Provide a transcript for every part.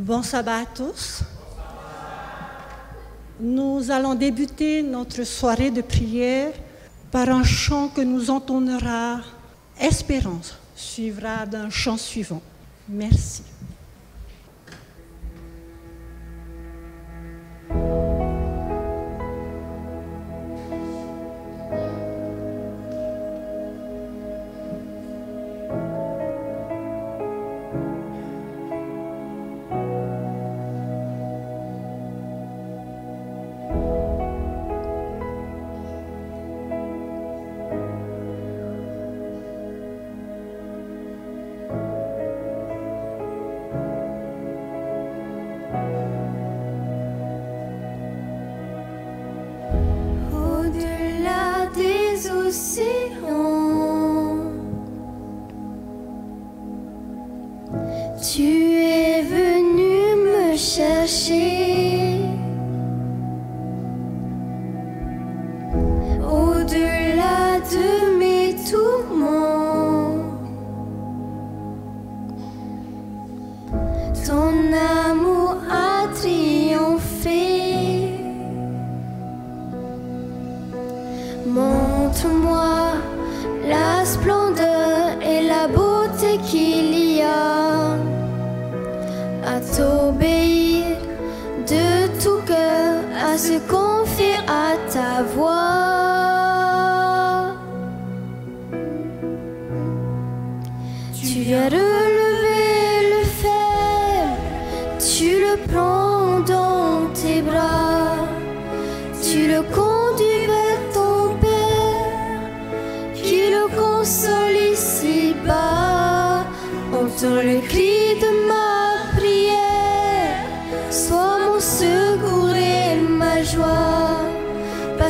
Bon sabbat à tous. Nous allons débuter notre soirée de prière par un chant que nous entonnera. Espérance suivra d'un chant suivant. Merci. Tu es venu me chercher.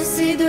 see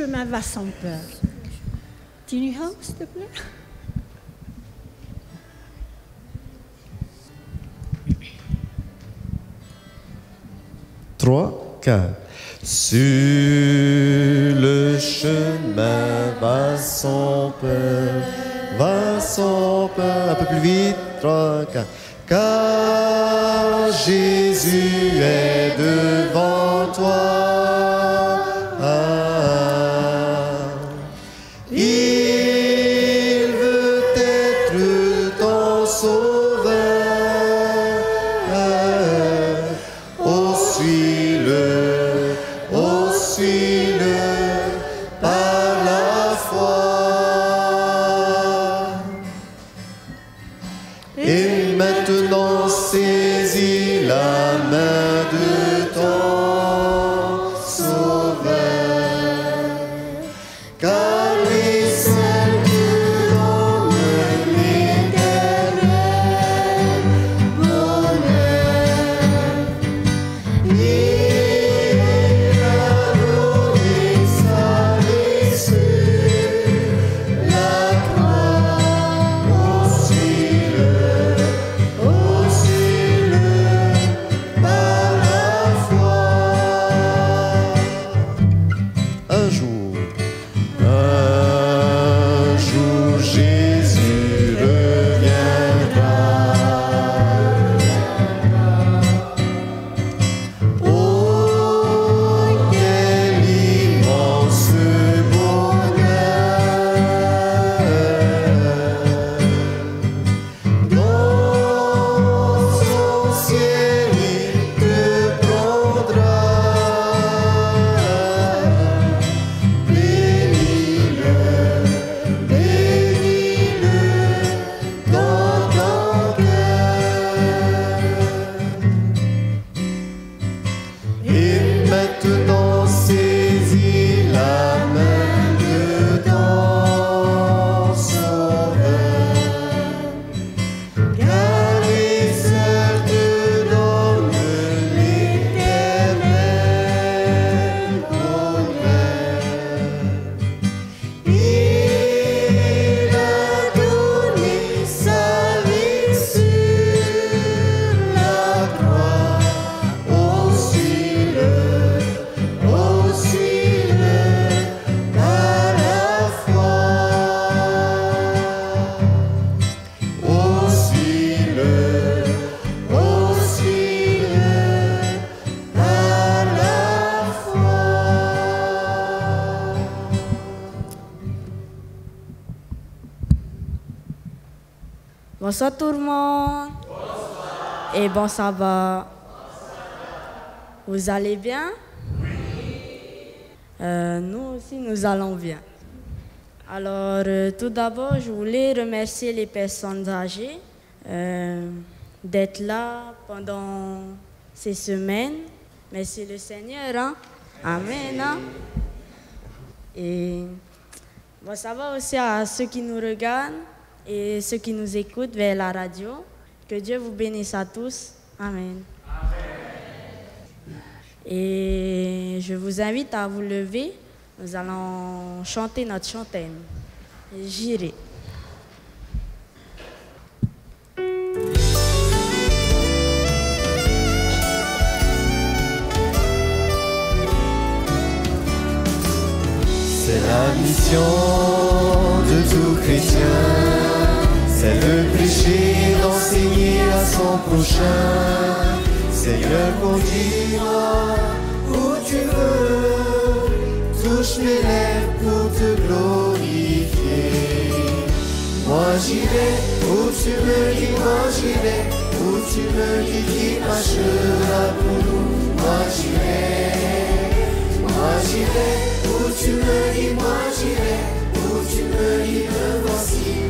chemin va sans peur. Tiny House, s'il te plaît? Trois, quatre. Sur le chemin va sans peur, va sans peur. Un peu plus vite. Trois, quatre. Car Jésus est devant toi. Bonsoir tout le monde. Et bon sabbat. Vous allez bien? Euh, Nous aussi, nous allons bien. Alors, euh, tout d'abord, je voulais remercier les personnes âgées euh, d'être là pendant ces semaines. Merci le Seigneur. hein. Amen. hein. Et bon, ça va aussi à ceux qui nous regardent et ceux qui nous écoutent vers la radio. Que Dieu vous bénisse à tous. Amen. Et je vous invite à vous lever. Nous allons chanter notre chantaine. J'irai. C'est la mission de tout chrétien, c'est le prêcher, d'enseigner à son prochain. Seigneur, conduis-moi où tu veux, touche mes lèvres pour te glorifier. Moi j'irai où tu me dis, moi j'irai où tu me dis qui marchera pour nous. Moi j'irai, moi j'irai où tu me dis, moi j'irai où tu me dis, me voici,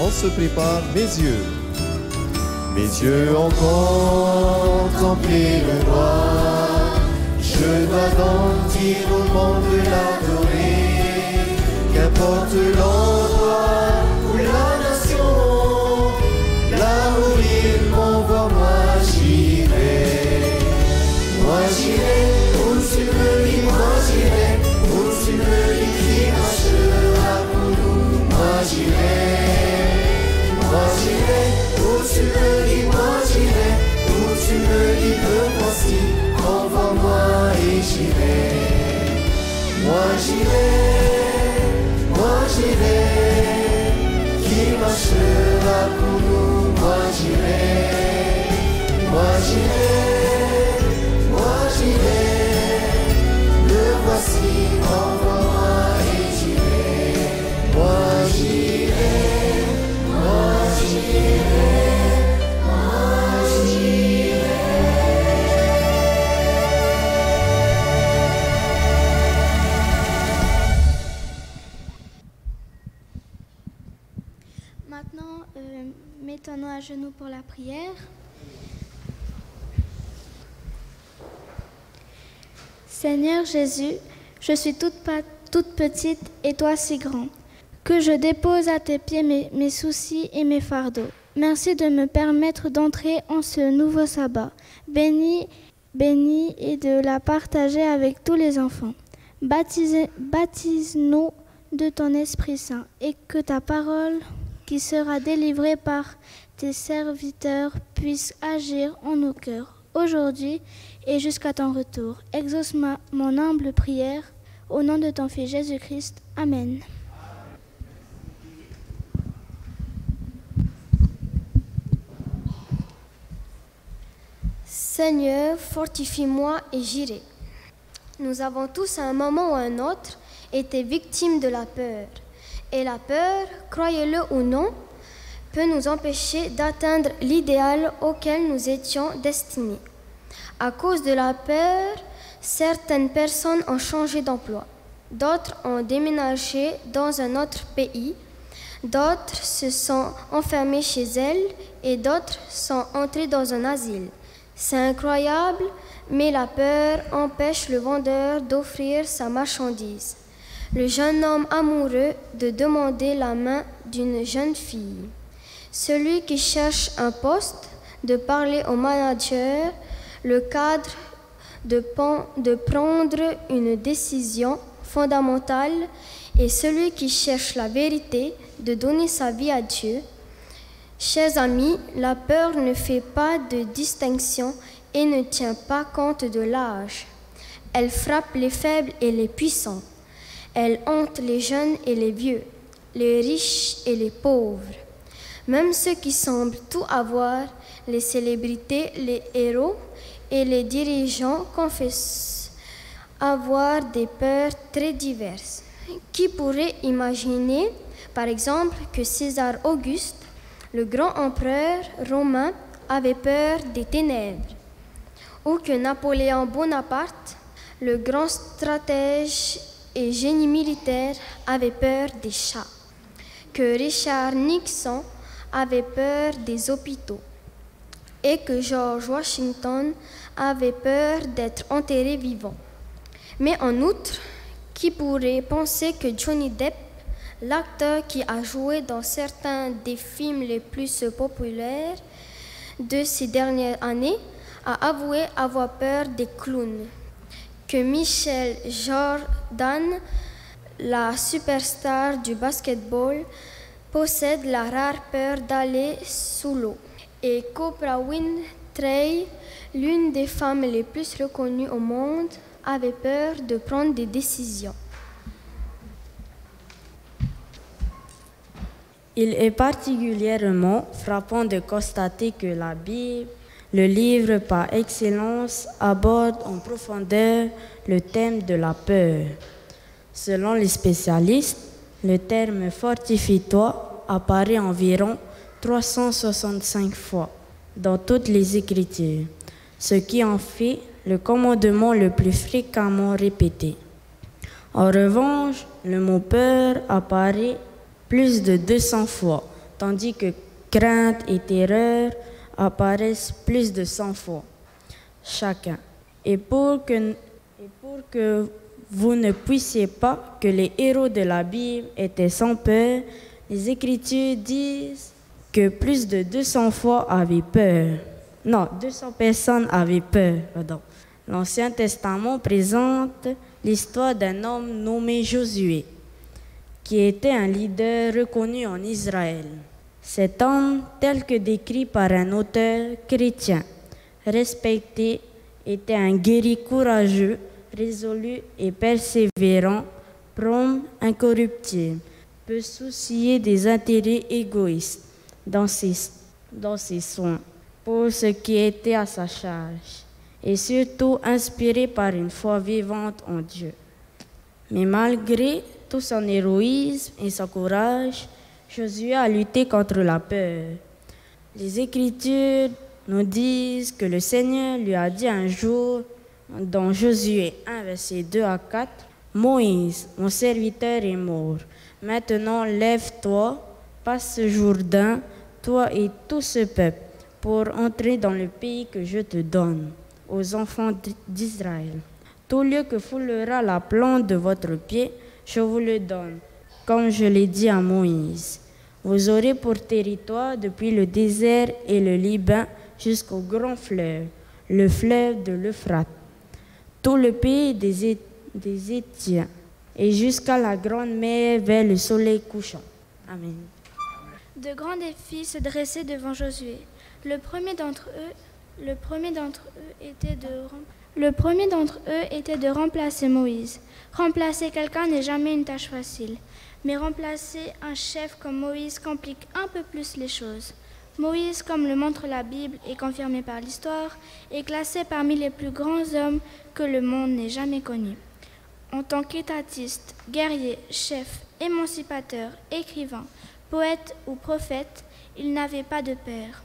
On se prépare mes yeux. Mes yeux ont contemplé le roi. Je dois donc dire au monde de l'adorer. Qu'importe l'endroit ou la nation, là où il m'envoie, moi j'irai. Moi j'irai où tu me dis, moi j'irai où tu me dis qui marchera pour nous. Moi j'irai, moi j'irai où tu me dis, moi j'irai où tu me dis me voici, envoie-moi et j'irai. Moi j'irai, moi j'irai, qui marchera pour nous. Seigneur Jésus, je suis toute, petite et toi si grand, que je dépose à tes pieds mes, soucis et mes fardeaux. Merci de me permettre d'entrer en ce nouveau sabbat, béni, béni et de la partager avec tous les enfants. Baptise-nous de ton Esprit Saint et que ta parole qui sera délivrée par tes serviteurs puisse agir en nos cœurs aujourd'hui et jusqu'à ton retour. Exauce ma- mon humble prière au nom de ton Fils Jésus-Christ. Amen. Seigneur, fortifie-moi et j'irai. Nous avons tous à un moment ou à un autre été victimes de la peur. Et la peur, croyez-le ou non, peut nous empêcher d'atteindre l'idéal auquel nous étions destinés. À cause de la peur, certaines personnes ont changé d'emploi, d'autres ont déménagé dans un autre pays, d'autres se sont enfermées chez elles et d'autres sont entrées dans un asile. C'est incroyable, mais la peur empêche le vendeur d'offrir sa marchandise. Le jeune homme amoureux de demander la main d'une jeune fille. Celui qui cherche un poste, de parler au manager, le cadre de, prendre une décision fondamentale et celui qui cherche la vérité, de donner sa vie à Dieu. Chers amis, la peur ne fait pas de distinction et ne tient pas compte de l'âge. Elle frappe les faibles et les puissants. Elle hante les jeunes et les vieux, les riches et les pauvres. Même ceux qui semblent tout avoir, les célébrités, les héros et les dirigeants confessent avoir des peurs très diverses. Qui pourrait imaginer, par exemple, que César Auguste, le grand empereur romain, avait peur des ténèbres, ou que Napoléon Bonaparte, le grand stratège et génie militaire, avait peur des chats, que Richard Nixon avait peur des hôpitaux, et que George Washington avait peur d'être enterré vivant. Mais en outre, qui pourrait penser que Johnny Depp, l'acteur qui a joué dans certains des films les plus populaires de ces dernières années, a avoué avoir peur des clowns, que Michel Jordan, la superstar du basketball, possède la rare peur d'aller sous l'eau, et qu'Oprah Winfrey, l'une des femmes les plus reconnues au monde, avait peur de prendre des décisions. Il est particulièrement frappant de constater que la Bible, le livre par excellence, aborde en profondeur le thème de la peur. Selon les spécialistes, le terme fortifie-toi apparaît environ 365 fois dans toutes les Écritures, ce qui en fait le commandement le plus fréquemment répété. En revanche, le mot peur apparaît plus de 200 fois, tandis que crainte et terreur apparaissent plus de 100 fois chacun. Et pour que, vous ne puissiez pas que les héros de la Bible étaient sans peur, les Écritures disent que plus de 200 fois avaient peur. Non, 200 personnes avaient peur. L'Ancien Testament présente l'histoire d'un homme nommé Josué, qui était un leader reconnu en Israël. Cet homme, tel que décrit par un auteur chrétien, respecté, était un guerrier courageux, résolu et persévérant, prompt, incorruptible, peu soucier des intérêts égoïstes dans ses, dans ses soins pour ce qui était à sa charge, et surtout inspiré par une foi vivante en Dieu. Mais malgré tout son héroïsme et son courage, Josué a lutté contre la peur. Les Écritures nous disent que le Seigneur lui a dit un jour, dans Josué 1, verset 2 à 4, Moïse, mon serviteur est mort. Maintenant, lève-toi, passe ce Jourdain, toi et tout ce peuple, pour entrer dans le pays que je te donne, aux enfants d'Israël. Tout lieu que foulera la plante de votre pied, je vous le donne, comme je l'ai dit à Moïse. Vous aurez pour territoire depuis le désert et le Liban jusqu'au grand fleuve, le fleuve de l'Euphrate, tout le pays des, des Étiens, et jusqu'à la grande mer vers le soleil couchant. Amen. De grands défis se dressaient devant Josué. Le premier d'entre eux, le premier d'entre eux était de le premier d'entre eux était de remplacer Moïse. Remplacer quelqu'un n'est jamais une tâche facile, mais remplacer un chef comme Moïse complique un peu plus les choses. Moïse, comme le montre la Bible et confirmé par l'histoire, est classé parmi les plus grands hommes que le monde n'ait jamais connus. En tant qu'étatiste, guerrier, chef, émancipateur, écrivain, poète ou prophète, il n'avait pas de père.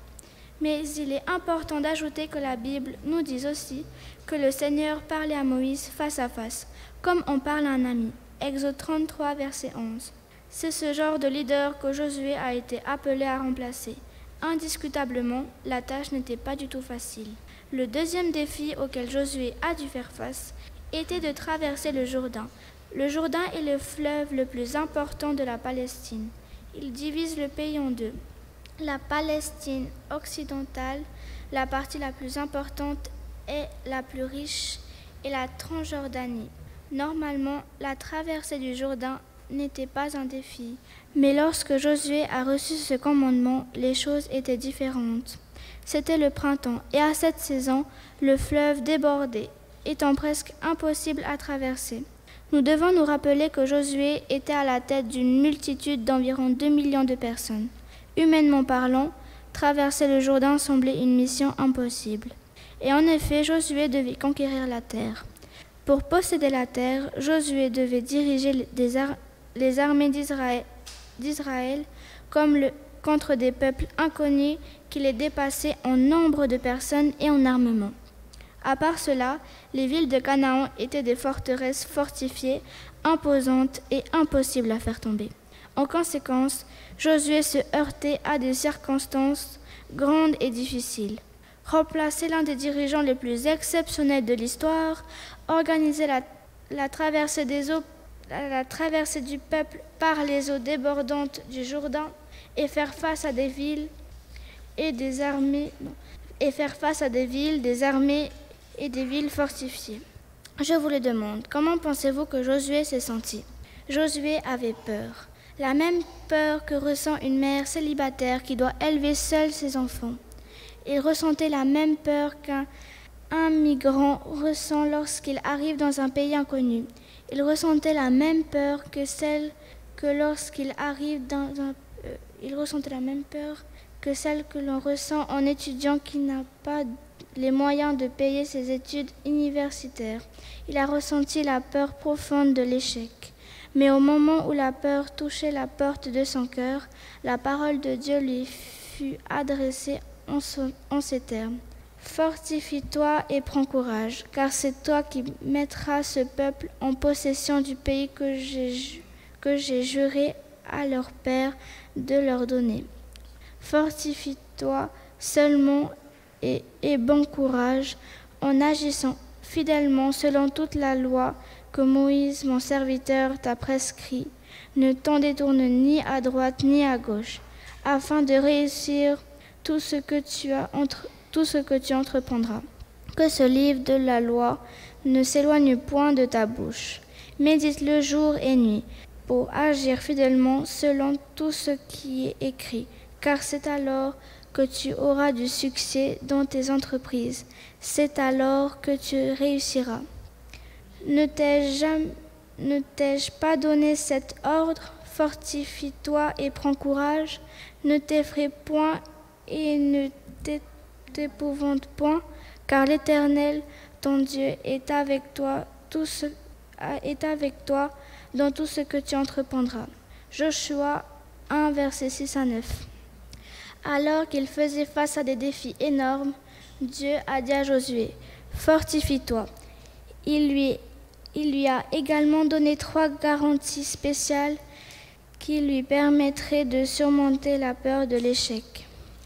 Mais il est important d'ajouter que la Bible nous dit aussi que le Seigneur parlait à Moïse face à face, comme on parle à un ami. Exode 33, verset 11. C'est ce genre de leader que Josué a été appelé à remplacer. Indiscutablement, la tâche n'était pas du tout facile. Le deuxième défi auquel Josué a dû faire face était de traverser le Jourdain. Le Jourdain est le fleuve le plus important de la Palestine. Il divise le pays en deux. La Palestine occidentale, la partie la plus importante et la plus riche, et la Transjordanie. Normalement, la traversée du Jourdain n'était pas un défi, mais lorsque Josué a reçu ce commandement, les choses étaient différentes. C'était le printemps, et à cette saison, le fleuve débordait, étant presque impossible à traverser. Nous devons nous rappeler que Josué était à la tête d'une multitude d'environ 2 millions de personnes. Humainement parlant, traverser le Jourdain semblait une mission impossible. Et en effet, Josué devait conquérir la terre. Pour posséder la terre, Josué devait diriger les armées d'Israël contre des peuples inconnus qui les dépassaient en nombre de personnes et en armement. À part cela, les villes de Canaan étaient des forteresses fortifiées, imposantes et impossibles à faire tomber. En conséquence, Josué se heurtait à des circonstances grandes et difficiles remplacer l'un des dirigeants les plus exceptionnels de l'histoire, organiser la, traversée des eaux, la, traversée du peuple par les eaux débordantes du Jourdain et faire face à des villes et des armées et faire face à des villes, des armées et des villes fortifiées. Je vous le demande, comment pensez-vous que Josué s'est senti? Josué avait peur, la même peur que ressent une mère célibataire qui doit élever seule ses enfants. Il ressentait la même peur qu'un migrant ressent lorsqu'il arrive dans un pays inconnu. Il ressentait la même peur que celle que lorsqu'il arrive dans un euh, il ressentait la même peur que celle que l'on ressent en étudiant qui n'a pas les moyens de payer ses études universitaires. Il a ressenti la peur profonde de l'échec. Mais au moment où la peur touchait la porte de son cœur, la parole de Dieu lui fut adressée en, ces termes. Fortifie-toi et prends courage, car c'est toi qui mettras ce peuple en possession du pays que j'ai juré à leur père de leur donner. Fortifie-toi seulement et, bon courage en agissant fidèlement selon toute la loi que Moïse, mon serviteur, t'a prescrit. Ne t'en détourne ni à droite ni à gauche, afin de réussir tout ce que tu, as entre, tout ce que tu entreprendras. Que ce livre de la loi ne s'éloigne point de ta bouche. Médite-le jour et nuit, pour agir fidèlement selon tout ce qui est écrit, car c'est alors que tu auras du succès dans tes entreprises. C'est alors que tu réussiras. Ne t'ai-je pas donné cet ordre? Fortifie-toi et prends courage. Ne t'effraie point et ne t'épouvante point, car l'Éternel, ton Dieu, est avec toi, tout ce, est avec toi dans tout ce que tu entreprendras. Joshua 1, verset 6 à 9. Alors qu'il faisait face à des défis énormes, Dieu a dit à Josué, Fortifie-toi. Il lui, a également donné trois garanties spéciales qui lui permettraient de surmonter la peur de l'échec.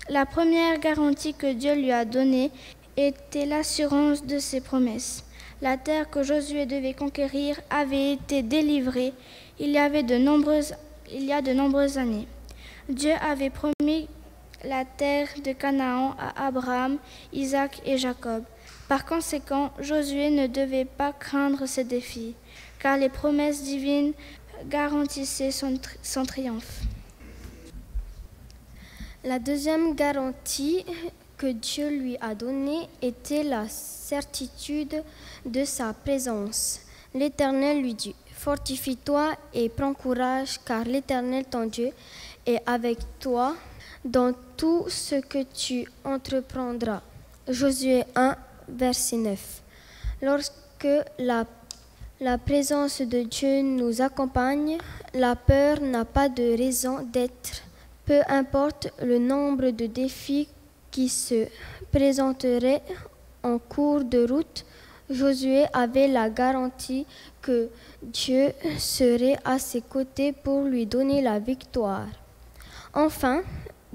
La première garantie que Dieu lui a donnée était l'assurance de ses promesses. La terre que Josué devait conquérir avait été délivrée il y, avait il y a de nombreuses années. Dieu avait promis la terre de Canaan à Abraham, Isaac et Jacob. Par conséquent, Josué ne devait pas craindre ces défis, car les promesses divines garantissaient son, son triomphe. La deuxième garantie que Dieu lui a donnée était la certitude de sa présence. L'Éternel lui dit, Fortifie-toi et prends courage, car l'Éternel ton Dieu est avec toi dans tout ce que tu entreprendras. Josué 1, verset 9. Lorsque la, la présence de Dieu nous accompagne, la peur n'a pas de raison d'être. Peu importe le nombre de défis qui se présenteraient en cours de route, Josué avait la garantie que Dieu serait à ses côtés pour lui donner la victoire. Enfin,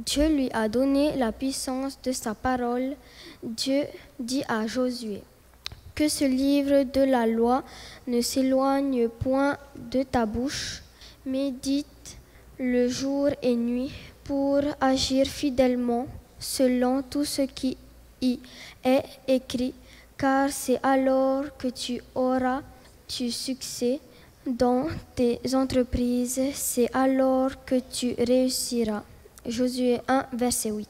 Dieu lui a donné la puissance de sa parole. Dieu dit à Josué, que ce livre de la loi ne s'éloigne point de ta bouche, médite le jour et nuit pour agir fidèlement selon tout ce qui y est écrit, car c'est alors que tu auras du succès dans tes entreprises, c'est alors que tu réussiras. Josué 1, verset 8.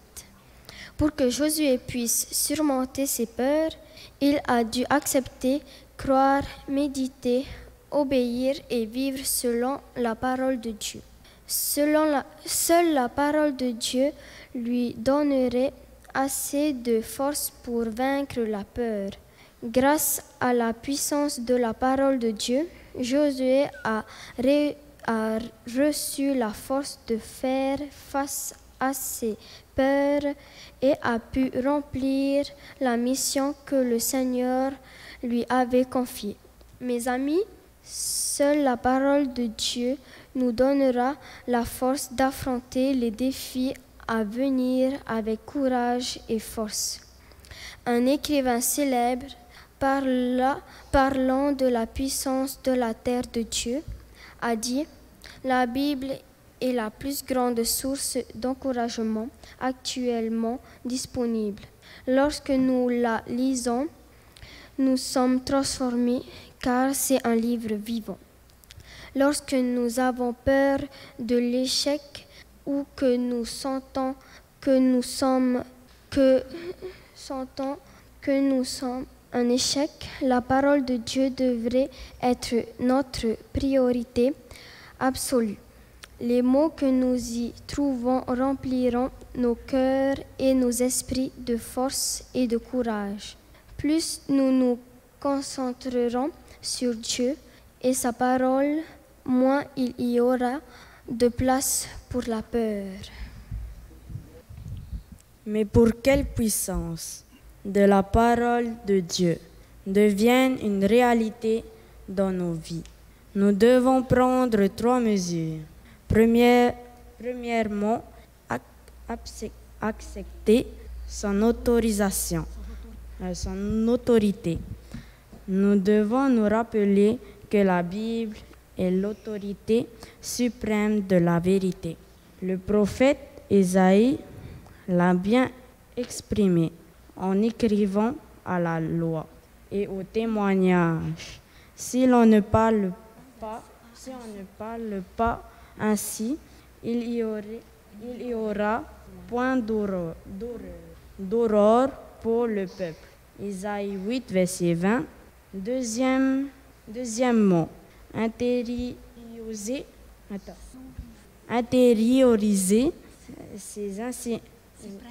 Pour que Josué puisse surmonter ses peurs, il a dû accepter, croire, méditer, obéir et vivre selon la parole de Dieu. Seule la parole de Dieu lui donnerait assez de force pour vaincre la peur. Grâce à la puissance de la parole de Dieu, Josué a, a reçu la force de faire face à ses peurs et a pu remplir la mission que le Seigneur lui avait confiée. Mes amis, seule la parole de Dieu nous donnera la force d'affronter les défis à venir avec courage et force. Un écrivain célèbre parla, parlant de la puissance de la terre de Dieu a dit, la Bible est la plus grande source d'encouragement actuellement disponible. Lorsque nous la lisons, nous sommes transformés car c'est un livre vivant. Lorsque nous avons peur de l'échec ou que nous sentons que nous sommes que sentons que nous sommes un échec, la parole de Dieu devrait être notre priorité absolue. Les mots que nous y trouvons rempliront nos cœurs et nos esprits de force et de courage. Plus nous nous concentrerons sur Dieu et sa parole, moins il y aura de place pour la peur. Mais pour quelle puissance? De la parole de Dieu devienne une réalité dans nos vies Nous devons prendre trois mesures. Première, premièrement, accepter son autorisation, euh, son autorité. Nous devons nous rappeler que la Bible est l'autorité suprême de la vérité. Le prophète Isaïe l'a bien exprimé en écrivant à la loi et au témoignage. Si l'on ne parle pas, si on ne parle pas ainsi, il y, aurait, il y aura point d'aurore pour le peuple. Isaïe 8, verset 20. Deuxième, deuxièmement, intérioriser, attends, intérioriser ces, ense-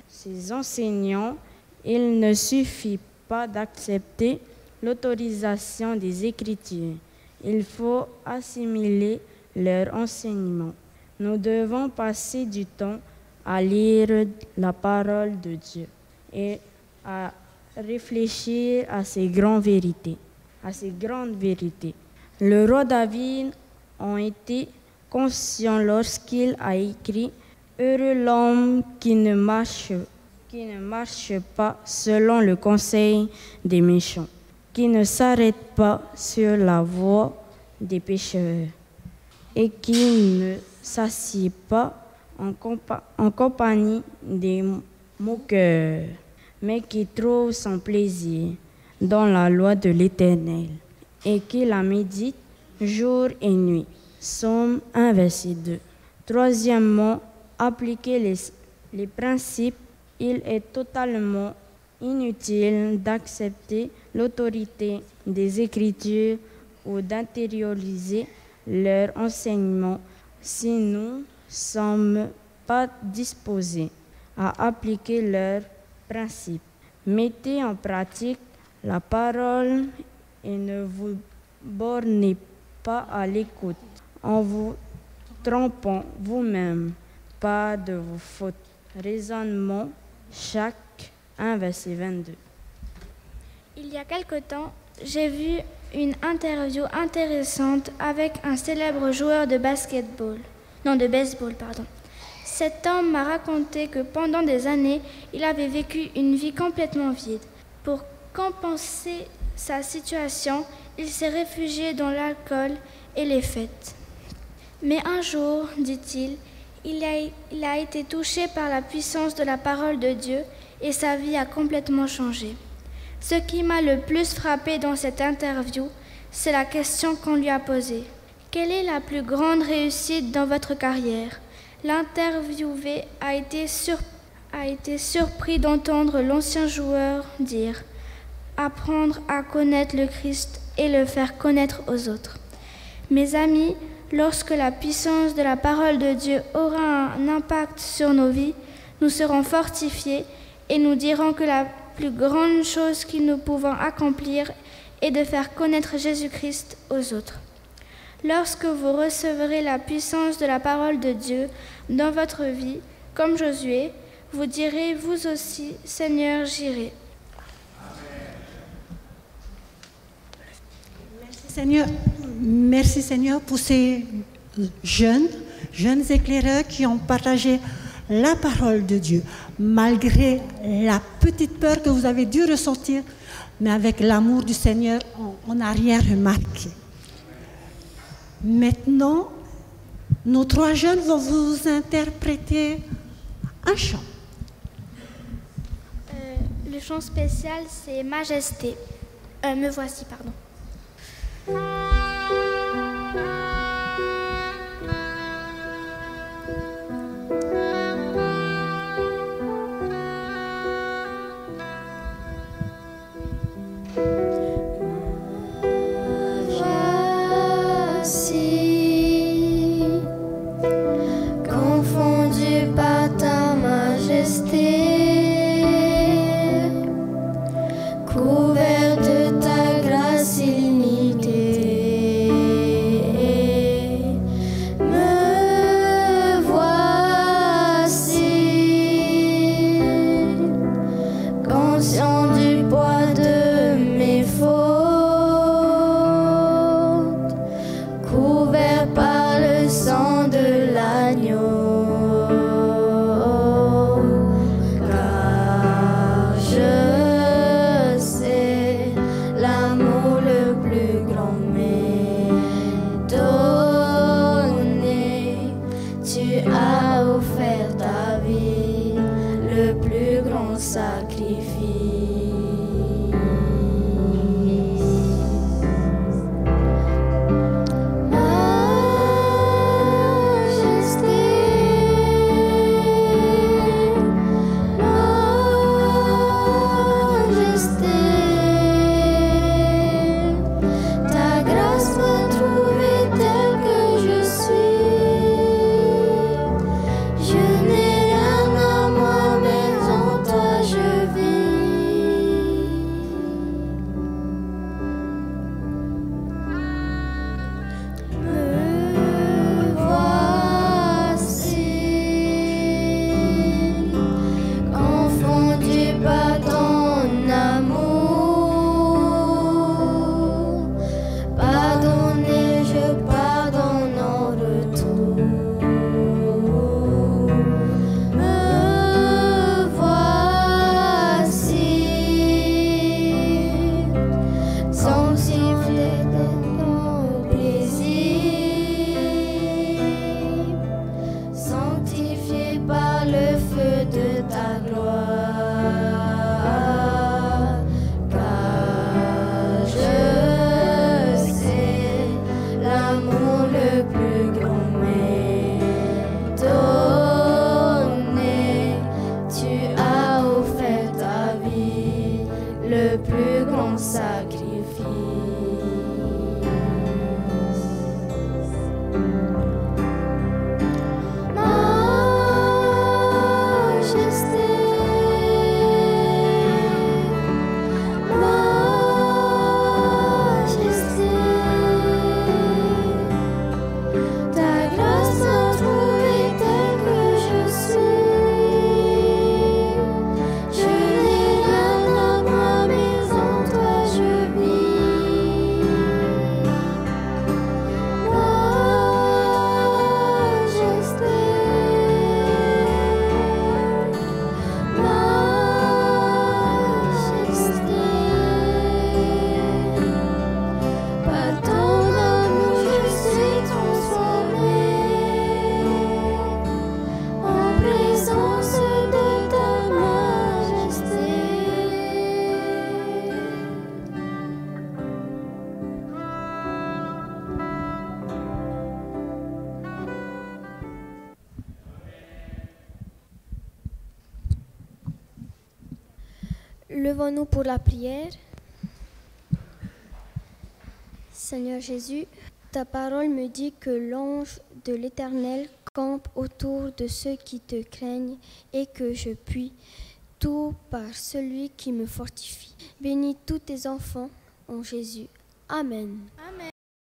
ces enseignants. Il ne suffit pas d'accepter l'autorisation des Écritures. Il faut assimiler leur enseignement. Nous devons passer du temps à lire la parole de Dieu et à réfléchir à ces grandes vérités, à ces grandes vérités. Le roi David en était conscient lorsqu'il a écrit Heureux l'homme qui ne marche qui ne marche pas selon le conseil des méchants, qui ne s'arrête pas sur la voie des pécheurs et qui ne s'assied pas en, compa- en compagnie des moqueurs, mais qui trouve son plaisir dans la loi de l'Éternel et qui la médite jour et nuit. Somme 1, verset 2. Troisièmement, appliquer les, les principes. Il est totalement inutile d'accepter l'autorité des Écritures ou d'intérioriser leur enseignement si nous ne sommes pas disposés à appliquer leurs principes. Mettez en pratique la parole et ne vous bornez pas à l'écoute en vous trompant vous-même pas de vos fautes. Raisonnement, chaque 1, verset 22. Il y a quelque temps, j'ai vu une interview intéressante avec un célèbre joueur de basketball. Non, de baseball, pardon. Cet homme m'a raconté que pendant des années, il avait vécu une vie complètement vide. Pour compenser sa situation, il s'est réfugié dans l'alcool et les fêtes. Mais un jour, dit-il, il a, été touché par la puissance de la parole de Dieu et sa vie a complètement changé. Ce qui m'a le plus frappé dans cette interview, c'est la question qu'on lui a posée. Quelle est la plus grande réussite dans votre carrière? L'interviewé a été surpris d'entendre l'ancien joueur dire Apprendre à connaître le Christ et le faire connaître aux autres. Mes amis, lorsque la puissance de la parole de Dieu aura un impact sur nos vies, nous serons fortifiés et nous dirons que la plus grande chose que nous pouvons accomplir est de faire connaître Jésus-Christ aux autres. Lorsque vous recevrez la puissance de la parole de Dieu dans votre vie, comme Josué, vous direz vous aussi, Seigneur, j'irai. Seigneur, merci Seigneur pour ces jeunes, jeunes éclaireurs qui ont partagé la parole de Dieu, malgré la petite peur que vous avez dû ressentir, mais avec l'amour du Seigneur, on- n'a rien remarqué. Maintenant, nos trois jeunes vont vous interpréter un chant. Euh, le chant spécial, c'est Majesté. Euh, me voici, pardon. Levons-nous pour la prière. Seigneur Jésus, ta parole me dit que l'ange de l'Éternel campe autour de ceux qui te craignent et que je puis tout par celui qui me fortifie. Bénis tous tes enfants en Jésus. Amen.